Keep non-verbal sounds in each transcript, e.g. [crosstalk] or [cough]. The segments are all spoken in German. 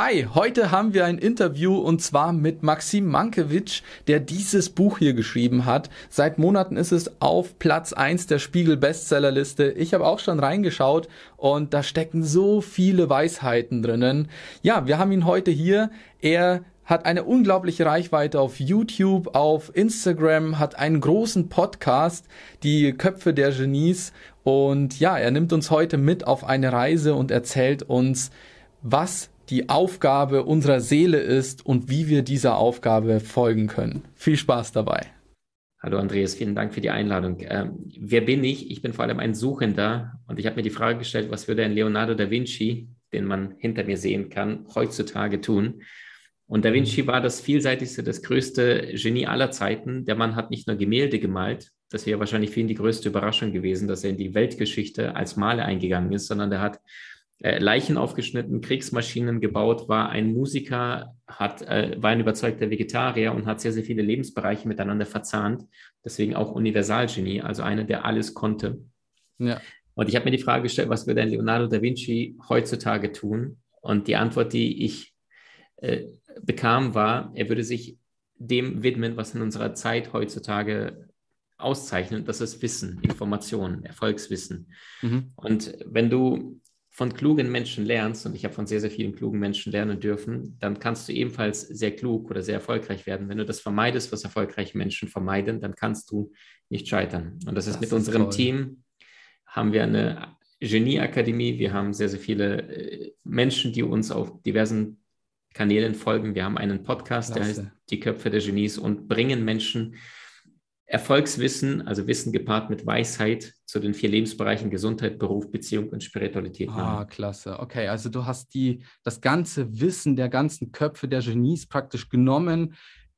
Hi, heute haben wir ein Interview und zwar mit Maxim Mankiewicz, der dieses Buch hier geschrieben hat. Seit Monaten ist es auf Platz eins der Spiegel Bestsellerliste. Ich habe auch schon reingeschaut und da stecken so viele Weisheiten drinnen. Ja, wir haben ihn heute hier. Er hat eine unglaubliche Reichweite auf YouTube, auf Instagram, hat einen großen Podcast, die Köpfe der Genies. Und ja, er nimmt uns heute mit auf eine Reise und erzählt uns, was die Aufgabe unserer Seele ist und wie wir dieser Aufgabe folgen können. Viel Spaß dabei. Hallo Andreas, vielen Dank für die Einladung. Ähm, wer bin ich? Ich bin vor allem ein Suchender und ich habe mir die Frage gestellt, was würde ein Leonardo da Vinci, den man hinter mir sehen kann, heutzutage tun? Und da Vinci war das vielseitigste, das größte Genie aller Zeiten. Der Mann hat nicht nur Gemälde gemalt, das wäre wahrscheinlich für ihn die größte Überraschung gewesen, dass er in die Weltgeschichte als Maler eingegangen ist, sondern der hat äh, Leichen aufgeschnitten, Kriegsmaschinen gebaut, war ein Musiker, hat, äh, war ein überzeugter Vegetarier und hat sehr, sehr viele Lebensbereiche miteinander verzahnt. Deswegen auch Universalgenie, also einer, der alles konnte. Ja. Und ich habe mir die Frage gestellt, was würde ein Leonardo da Vinci heutzutage tun? Und die Antwort, die ich äh, bekam, war, er würde sich dem widmen, was in unserer Zeit heutzutage auszeichnet. Das ist Wissen, Information, Erfolgswissen. Mhm. Und wenn du von klugen Menschen lernst, und ich habe von sehr, sehr vielen klugen Menschen lernen dürfen, dann kannst du ebenfalls sehr klug oder sehr erfolgreich werden. Wenn du das vermeidest, was erfolgreiche Menschen vermeiden, dann kannst du nicht scheitern. Und das ist das mit ist unserem toll. Team, haben wir eine Genieakademie. Wir haben sehr, sehr viele äh, Menschen, die uns auf diversen Kanälen folgen. Wir haben einen Podcast, Klasse. der heißt Die Köpfe der Genies und bringen Menschen Erfolgswissen, also Wissen gepaart mit Weisheit zu den vier Lebensbereichen Gesundheit, Beruf, Beziehung und Spiritualität. Ah, klasse. Okay, also du hast die, das ganze Wissen der ganzen Köpfe der Genies praktisch genommen,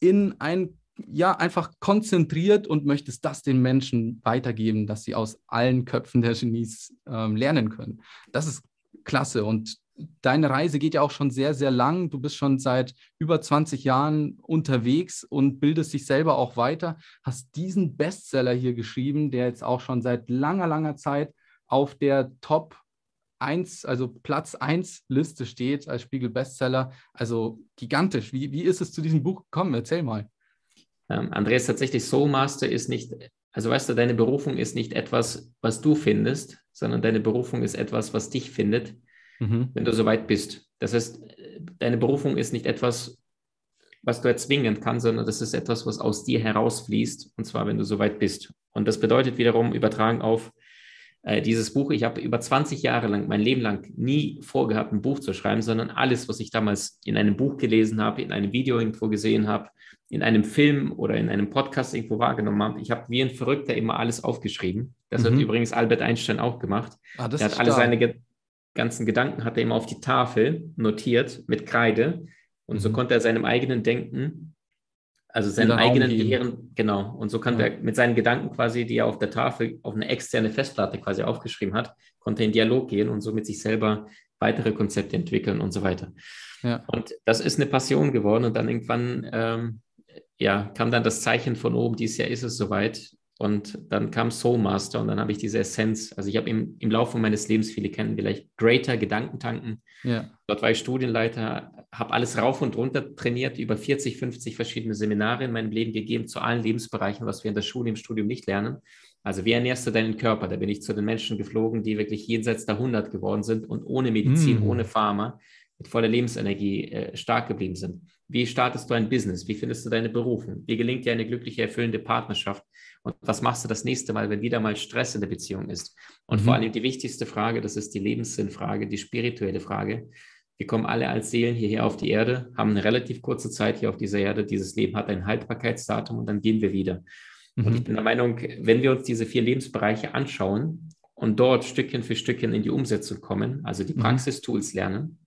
in ein, ja, einfach konzentriert und möchtest das den Menschen weitergeben, dass sie aus allen Köpfen der Genies ähm, lernen können. Das ist klasse und deine Reise geht ja auch schon sehr, sehr lang. Du bist schon seit über 20 Jahren unterwegs und bildest dich selber auch weiter. Hast diesen Bestseller hier geschrieben, der jetzt auch schon seit langer, langer Zeit auf der Top 1, also Platz 1 Liste steht als Spiegel Bestseller. Also gigantisch. Wie, wie ist es zu diesem Buch gekommen? Erzähl mal. Ähm, Andreas, tatsächlich Soul Master ist nicht, also weißt du, deine Berufung ist nicht etwas, was du findest, sondern deine Berufung ist etwas, was dich findet mhm. wenn du soweit bist. Das heißt, deine Berufung ist nicht etwas, was du erzwingen kannst, sondern das ist etwas, was aus dir herausfließt, und zwar, wenn du soweit bist. Und das bedeutet wiederum übertragen auf äh, dieses Buch. Ich habe über 20 Jahre lang, mein Leben lang, nie vorgehabt, ein Buch zu schreiben, sondern alles, was ich damals in einem Buch gelesen habe, in einem Video irgendwo gesehen habe, in einem Film oder in einem Podcast irgendwo wahrgenommen habe. Ich habe wie ein Verrückter immer alles aufgeschrieben. Das mhm. hat übrigens Albert Einstein auch gemacht. Ah, er hat alle seine, ganzen Gedanken hat er immer auf die Tafel notiert mit Kreide. Und mhm. so konnte er seinem eigenen Denken, also seinem eigenen Gehirn, genau, und so konnte ja. er mit seinen Gedanken quasi, die er auf der Tafel auf eine externe Festplatte quasi aufgeschrieben hat, konnte in Dialog gehen und so mit sich selber weitere Konzepte entwickeln und so weiter. Ja. Und das ist eine Passion geworden und dann irgendwann ähm, ja, kam dann das Zeichen von oben, dieses Jahr ist es soweit. Und dann kam Soul Master und dann habe ich diese Essenz. Also ich habe im, im Laufe meines Lebens, viele kennen vielleicht Greater Gedankentanken. Ja. Dort war ich Studienleiter, habe alles rauf und runter trainiert, über 40, 50 verschiedene Seminare in meinem Leben gegeben zu allen Lebensbereichen, was wir in der Schule, im Studium nicht lernen. Also wie ernährst du deinen Körper? Da bin ich zu den Menschen geflogen, die wirklich jenseits der 100 geworden sind und ohne Medizin, mm. ohne Pharma, mit voller Lebensenergie äh, stark geblieben sind. Wie startest du ein Business? Wie findest du deine Berufung? Wie gelingt dir eine glückliche, erfüllende Partnerschaft? Und was machst du das nächste Mal, wenn wieder mal Stress in der Beziehung ist? Und mhm. vor allem die wichtigste Frage, das ist die Lebenssinnfrage, die spirituelle Frage. Wir kommen alle als Seelen hierher auf die Erde, haben eine relativ kurze Zeit hier auf dieser Erde. Dieses Leben hat ein Haltbarkeitsdatum und dann gehen wir wieder. Mhm. Und ich bin der Meinung, wenn wir uns diese vier Lebensbereiche anschauen und dort Stückchen für Stückchen in die Umsetzung kommen, also die mhm. Praxistools lernen,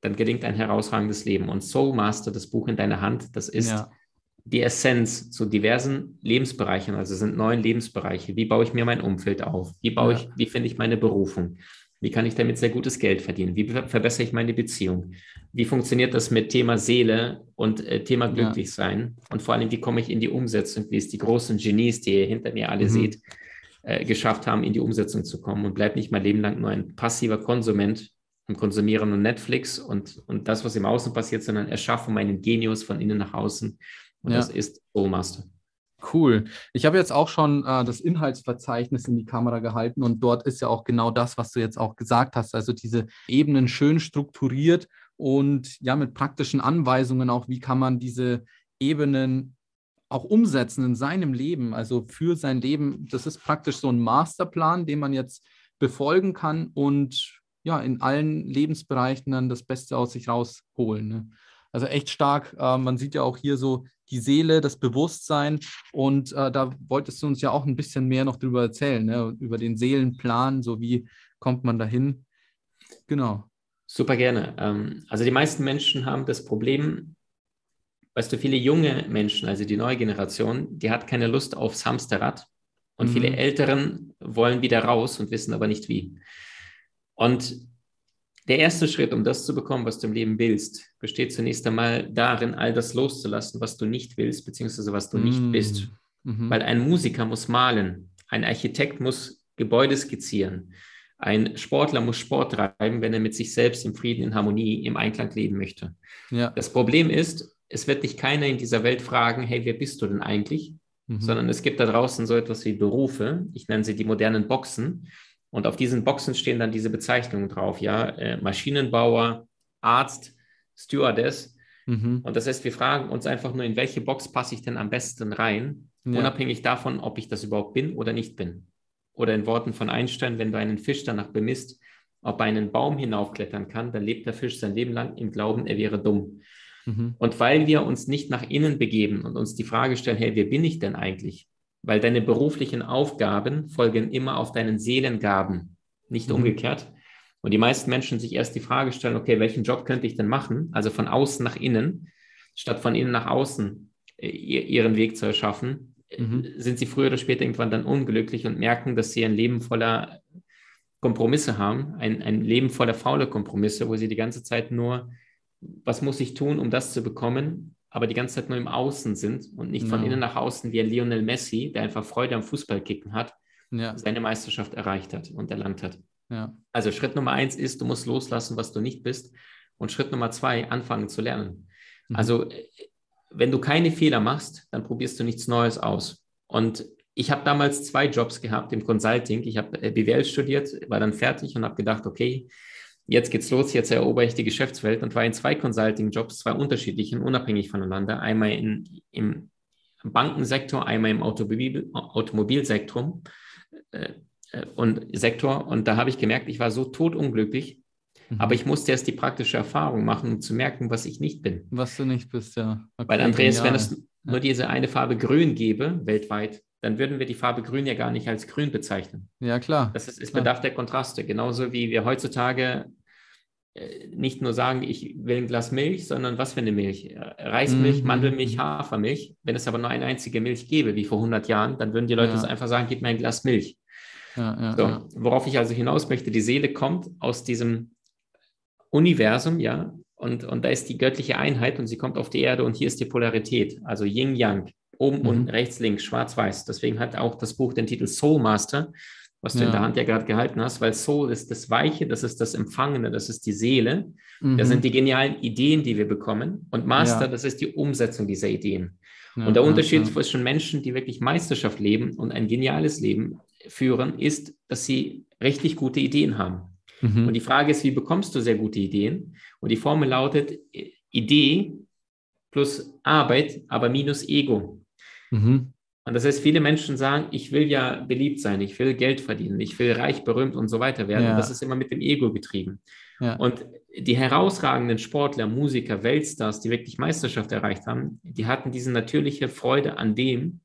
dann gelingt ein herausragendes Leben. Und Soul Master, das Buch in deiner Hand, das ist ja die Essenz zu diversen Lebensbereichen, also es sind neun Lebensbereiche. Wie baue ich mir mein Umfeld auf? Wie baue ja. ich, wie finde ich meine Berufung? Wie kann ich damit sehr gutes Geld verdienen? Wie verbessere ich meine Beziehung? Wie funktioniert das mit Thema Seele und äh, Thema Glücklichsein? Ja. Und vor allem, wie komme ich in die Umsetzung, wie es die großen Genies, die ihr hinter mir alle mhm. seht, äh, geschafft haben, in die Umsetzung zu kommen und bleibe nicht mein Leben lang nur ein passiver Konsument und Konsumieren und Netflix und, und das, was im Außen passiert, sondern erschaffen meinen Genius von innen nach außen. Und ja. das ist Soulmaster. Cool. Ich habe jetzt auch schon äh, das Inhaltsverzeichnis in die Kamera gehalten und dort ist ja auch genau das, was du jetzt auch gesagt hast. Also diese Ebenen schön strukturiert und ja mit praktischen Anweisungen auch, wie kann man diese Ebenen auch umsetzen in seinem Leben, also für sein Leben. Das ist praktisch so ein Masterplan, den man jetzt befolgen kann und ja, in allen Lebensbereichen dann das Beste aus sich rausholen. Ne? Also echt stark. Äh, man sieht ja auch hier so die Seele, das Bewusstsein. Und äh, da wolltest du uns ja auch ein bisschen mehr noch drüber erzählen, ne? über den Seelenplan, so wie kommt man dahin. Genau. Super gerne. Ähm, also die meisten Menschen haben das Problem, weißt du, viele junge Menschen, also die neue Generation, die hat keine Lust aufs Hamsterrad. Und mhm. viele Älteren wollen wieder raus und wissen aber nicht wie. Und der erste Schritt, um das zu bekommen, was du im Leben willst, besteht zunächst einmal darin, all das loszulassen, was du nicht willst, beziehungsweise was du nicht mm. bist. Mhm. Weil ein Musiker muss malen, ein Architekt muss Gebäude skizzieren, ein Sportler muss Sport treiben, wenn er mit sich selbst im Frieden, in Harmonie, im Einklang leben möchte. Ja. Das Problem ist, es wird dich keiner in dieser Welt fragen, hey, wer bist du denn eigentlich? Mhm. Sondern es gibt da draußen so etwas wie Berufe, ich nenne sie die modernen Boxen, und auf diesen Boxen stehen dann diese Bezeichnungen drauf, ja, äh, Maschinenbauer, Arzt, Stewardess. Mhm. Und das heißt, wir fragen uns einfach nur, in welche Box passe ich denn am besten rein, ja. unabhängig davon, ob ich das überhaupt bin oder nicht bin. Oder in Worten von Einstein, wenn du einen Fisch danach bemisst, ob er einen Baum hinaufklettern kann, dann lebt der Fisch sein Leben lang im Glauben, er wäre dumm. Mhm. Und weil wir uns nicht nach innen begeben und uns die Frage stellen, hey, wer bin ich denn eigentlich? Weil deine beruflichen Aufgaben folgen immer auf deinen Seelengaben, nicht mhm. umgekehrt. Und die meisten Menschen sich erst die Frage stellen, okay, welchen Job könnte ich denn machen? Also von außen nach innen, statt von innen nach außen äh, ihren Weg zu erschaffen, mhm. sind sie früher oder später irgendwann dann unglücklich und merken, dass sie ein Leben voller Kompromisse haben, ein, ein Leben voller faule Kompromisse, wo sie die ganze Zeit nur, was muss ich tun, um das zu bekommen? Aber die ganze Zeit nur im Außen sind und nicht von innen nach außen wie ein Lionel Messi, der einfach Freude am Fußballkicken hat, ja. seine Meisterschaft erreicht hat und erlangt hat. Ja. Also Schritt Nummer eins ist, du musst loslassen, was du nicht bist. Und Schritt Nummer zwei, anfangen zu lernen. Mhm. Also wenn du keine Fehler machst, dann probierst du nichts Neues aus. Und ich habe damals zwei Jobs gehabt im Consulting. Ich habe BWL studiert, war dann fertig und habe gedacht, okay, jetzt geht's los, jetzt erobere ich die Geschäftswelt und war in zwei Consulting-Jobs, zwei unterschiedlichen, unabhängig voneinander. Einmal in, im Bankensektor, einmal im Automobil, Automobilsektor äh, äh, und Sektor. Und da habe ich gemerkt, ich war so totunglücklich, mhm. aber ich musste erst die praktische Erfahrung machen, um zu merken, was ich nicht bin. Was du nicht bist, ja. Okay, Weil Andreas, genial. wenn es nur diese eine Farbe grün gäbe, weltweit, dann würden wir die Farbe grün ja gar nicht als grün bezeichnen. Ja, klar. Das ist, es bedarf der Kontraste. Genauso wie wir heutzutage nicht nur sagen, ich will ein Glas Milch, sondern was für eine Milch? Äh, Reismilch, mhm. Mandelmilch, Hafermilch. Wenn es aber nur eine einzige Milch gäbe, wie vor 100 Jahren, dann würden die Leute ja. einfach sagen, gib mir ein Glas Milch. Ja, ja, so, worauf ich also hinaus möchte, die Seele kommt aus diesem Universum, ja, und, und da ist die göttliche Einheit und sie kommt auf die Erde und hier ist die Polarität, also Yin-Yang. Oben, mhm. unten, rechts, links, schwarz, weiß. Deswegen hat auch das Buch den Titel Soul Master, was du ja. in der Hand ja gerade gehalten hast, weil Soul ist das Weiche, das ist das Empfangene, das ist die Seele. Mhm. Das sind die genialen Ideen, die wir bekommen. Und Master, ja. das ist die Umsetzung dieser Ideen. Ja, und der Unterschied zwischen Menschen, die wirklich Meisterschaft leben und ein geniales Leben führen, ist, dass sie richtig gute Ideen haben. Mhm. Und die Frage ist, wie bekommst du sehr gute Ideen? Und die Formel lautet Idee plus Arbeit, aber minus Ego. Mhm. Und das heißt, viele Menschen sagen, ich will ja beliebt sein, ich will Geld verdienen, ich will reich, berühmt und so weiter werden. Ja. Und das ist immer mit dem Ego getrieben. Ja. Und die herausragenden Sportler, Musiker, Weltstars, die wirklich Meisterschaft erreicht haben, die hatten diese natürliche Freude an dem,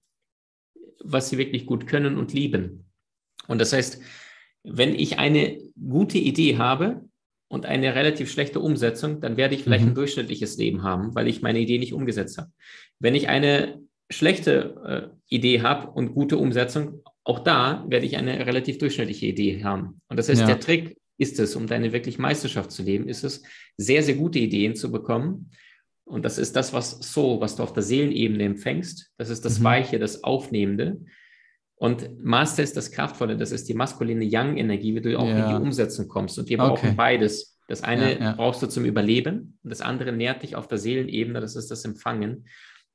was sie wirklich gut können und lieben. Und das heißt, wenn ich eine gute Idee habe und eine relativ schlechte Umsetzung, dann werde ich vielleicht mhm. ein durchschnittliches Leben haben, weil ich meine Idee nicht umgesetzt habe. Wenn ich eine schlechte äh, Idee habe und gute Umsetzung, auch da werde ich eine relativ durchschnittliche Idee haben. Und das heißt, ja. der Trick ist es, um deine wirklich Meisterschaft zu leben, ist es, sehr, sehr gute Ideen zu bekommen. Und das ist das, was so, was du auf der Seelenebene empfängst. Das ist das mhm. Weiche, das Aufnehmende. Und Master ist das Kraftvolle, das ist die maskuline Yang-Energie, wie du auch ja. in die Umsetzung kommst. Und wir brauchen okay. beides. Das eine ja, ja. brauchst du zum Überleben und das andere nährt dich auf der Seelenebene, das ist das Empfangen,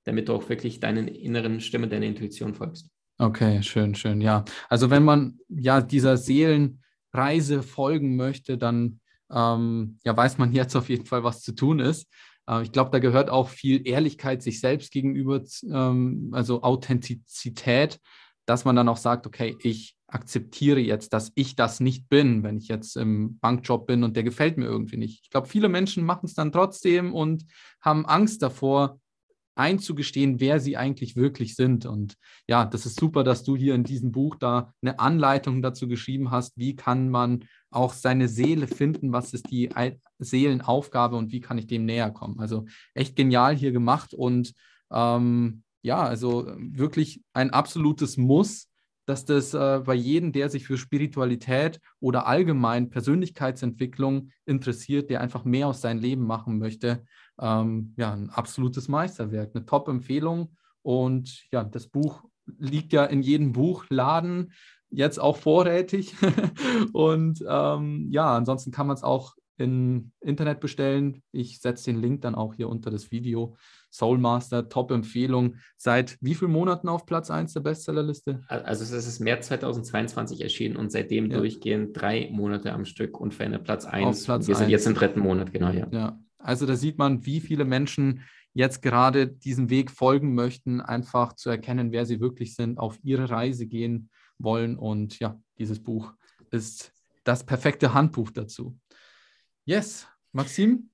damit du auch wirklich deinen inneren Stimme, deiner Intuition folgst. Okay, schön, schön, ja. Also wenn man ja dieser Seelenreise folgen möchte, dann ähm, ja, weiß man jetzt auf jeden Fall, was zu tun ist. Äh, ich glaube, da gehört auch viel Ehrlichkeit sich selbst gegenüber, ähm, also Authentizität, dass man dann auch sagt, okay, ich akzeptiere jetzt, dass ich das nicht bin, wenn ich jetzt im Bankjob bin und der gefällt mir irgendwie nicht. Ich glaube, viele Menschen machen es dann trotzdem und haben Angst davor, einzugestehen, wer sie eigentlich wirklich sind. Und ja, das ist super, dass du hier in diesem Buch da eine Anleitung dazu geschrieben hast, wie kann man auch seine Seele finden, was ist die Seelenaufgabe und wie kann ich dem näher kommen. Also echt genial hier gemacht und ähm, ja, also wirklich ein absolutes Muss, dass das äh, bei jedem, der sich für Spiritualität oder allgemein Persönlichkeitsentwicklung interessiert, der einfach mehr aus seinem Leben machen möchte, ähm, ja, ein absolutes Meisterwerk, eine Top-Empfehlung. Und ja, das Buch liegt ja in jedem Buchladen, jetzt auch vorrätig. [laughs] und ähm, ja, ansonsten kann man es auch im Internet bestellen. Ich setze den Link dann auch hier unter das Video. Soulmaster, Top-Empfehlung. Seit wie vielen Monaten auf Platz 1 der Bestsellerliste? Also es ist März 2022 erschienen und seitdem ja. durchgehend drei Monate am Stück und verändert Platz 1. Platz Wir 1. sind jetzt im dritten Monat, genau, ja. Ja, also da sieht man, wie viele Menschen jetzt gerade diesem Weg folgen möchten, einfach zu erkennen, wer sie wirklich sind, auf ihre Reise gehen wollen. Und ja, dieses Buch ist das perfekte Handbuch dazu. Yes, Maxim,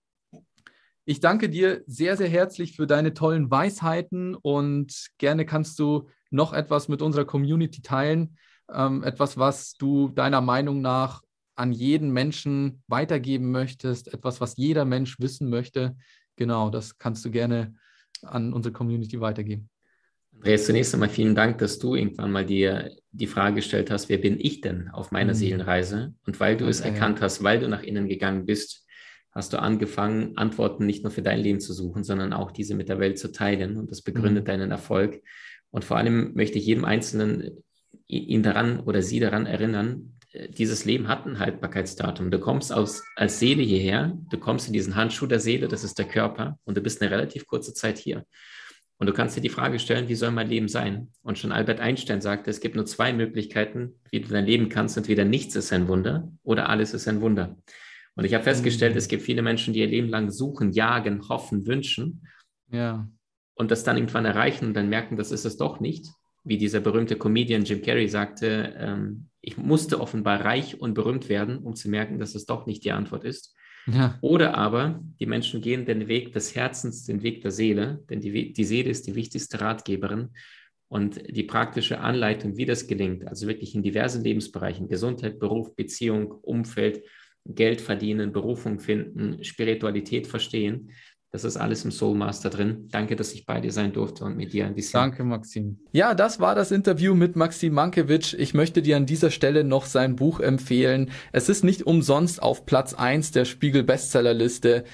ich danke dir sehr, sehr herzlich für deine tollen Weisheiten und gerne kannst du noch etwas mit unserer Community teilen. Ähm, etwas, was du deiner Meinung nach an jeden Menschen weitergeben möchtest, etwas, was jeder Mensch wissen möchte. Genau, das kannst du gerne an unsere Community weitergeben. Andreas, zunächst einmal vielen Dank, dass du irgendwann mal dir die Frage gestellt hast, wer bin ich denn auf meiner mhm. Seelenreise? Und weil du okay. es erkannt hast, weil du nach innen gegangen bist, hast du angefangen, Antworten nicht nur für dein Leben zu suchen, sondern auch diese mit der Welt zu teilen. Und das begründet mhm. deinen Erfolg. Und vor allem möchte ich jedem Einzelnen ihn daran oder sie daran erinnern, dieses Leben hat ein Haltbarkeitsdatum. Du kommst aus, als Seele hierher, du kommst in diesen Handschuh der Seele, das ist der Körper, und du bist eine relativ kurze Zeit hier. Und du kannst dir die Frage stellen, wie soll mein Leben sein? Und schon Albert Einstein sagte, es gibt nur zwei Möglichkeiten, wie du dein Leben kannst. Entweder nichts ist ein Wunder oder alles ist ein Wunder. Und ich habe festgestellt, mhm. es gibt viele Menschen, die ihr Leben lang suchen, jagen, hoffen, wünschen. Ja. Und das dann irgendwann erreichen und dann merken, das ist es doch nicht. Wie dieser berühmte Comedian Jim Carrey sagte, ähm, ich musste offenbar reich und berühmt werden, um zu merken, dass es doch nicht die Antwort ist. Ja. Oder aber die Menschen gehen den Weg des Herzens, den Weg der Seele, denn die, die Seele ist die wichtigste Ratgeberin und die praktische Anleitung, wie das gelingt, also wirklich in diversen Lebensbereichen, Gesundheit, Beruf, Beziehung, Umfeld, Geld verdienen, Berufung finden, Spiritualität verstehen, das ist alles im Soul Master drin. Danke, dass ich bei dir sein durfte und mit dir ein bisschen. Danke, Maxim. Ja, das war das Interview mit Maxim Mankiewicz. Ich möchte dir an dieser Stelle noch sein Buch empfehlen. Es ist nicht umsonst auf Platz eins der Spiegel Bestsellerliste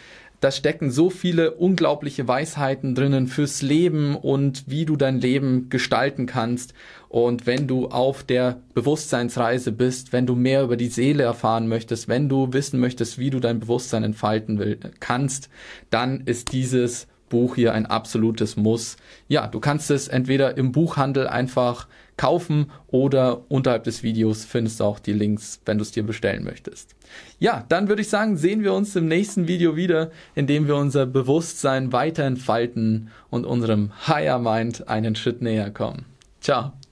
da stecken so viele unglaubliche Weisheiten drinnen fürs Leben und wie du dein Leben gestalten kannst. Und wenn du auf der Bewusstseinsreise bist, wenn du mehr über die Seele erfahren möchtest, wenn du wissen möchtest, wie du dein Bewusstsein entfalten will, kannst, dann ist dieses Buch hier ein absolutes Muss. Ja, du kannst es entweder im Buchhandel einfach kaufen oder unterhalb des Videos findest du auch die Links, wenn du es dir bestellen möchtest. Ja, dann würde ich sagen, sehen wir uns im nächsten Video wieder, in dem wir unser Bewusstsein weiter entfalten und unserem Higher Mind einen Schritt näher kommen. Ciao.